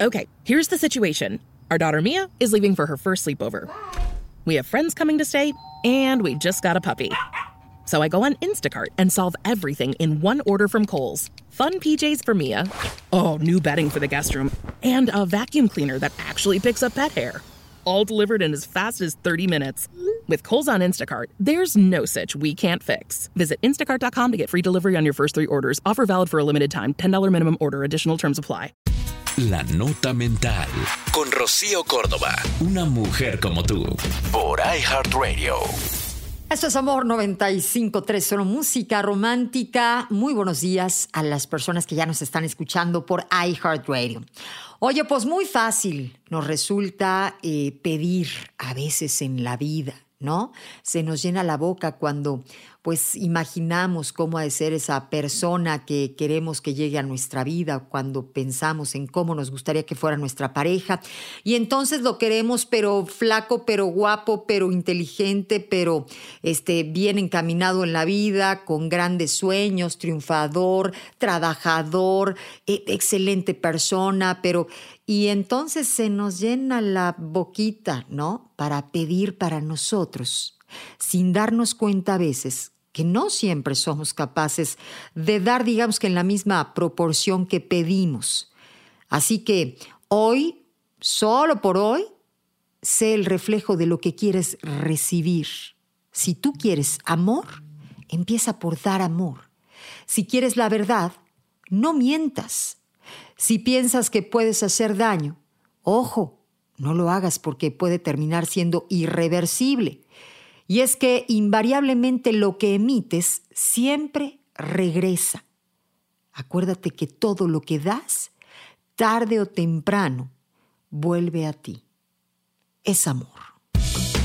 Okay, here's the situation. Our daughter Mia is leaving for her first sleepover. We have friends coming to stay, and we just got a puppy. So I go on Instacart and solve everything in one order from Kohl's. Fun PJs for Mia. Oh, new bedding for the guest room. And a vacuum cleaner that actually picks up pet hair. All delivered in as fast as 30 minutes. With Kohl's on Instacart, there's no such we can't fix. Visit instacart.com to get free delivery on your first three orders. Offer valid for a limited time. $10 minimum order. Additional terms apply. La Nota Mental. Con Rocío Córdoba. Una mujer como tú. Por iHeartRadio. Esto es Amor 95.3, solo música romántica. Muy buenos días a las personas que ya nos están escuchando por iHeartRadio. Oye, pues muy fácil nos resulta eh, pedir a veces en la vida, ¿no? Se nos llena la boca cuando pues imaginamos cómo ha de ser esa persona que queremos que llegue a nuestra vida, cuando pensamos en cómo nos gustaría que fuera nuestra pareja. Y entonces lo queremos, pero flaco, pero guapo, pero inteligente, pero este, bien encaminado en la vida, con grandes sueños, triunfador, trabajador, e, excelente persona, pero... Y entonces se nos llena la boquita, ¿no? Para pedir para nosotros sin darnos cuenta a veces que no siempre somos capaces de dar, digamos que en la misma proporción que pedimos. Así que hoy, solo por hoy, sé el reflejo de lo que quieres recibir. Si tú quieres amor, empieza por dar amor. Si quieres la verdad, no mientas. Si piensas que puedes hacer daño, ojo, no lo hagas porque puede terminar siendo irreversible. Y es que invariablemente lo que emites siempre regresa. Acuérdate que todo lo que das, tarde o temprano, vuelve a ti. Es amor.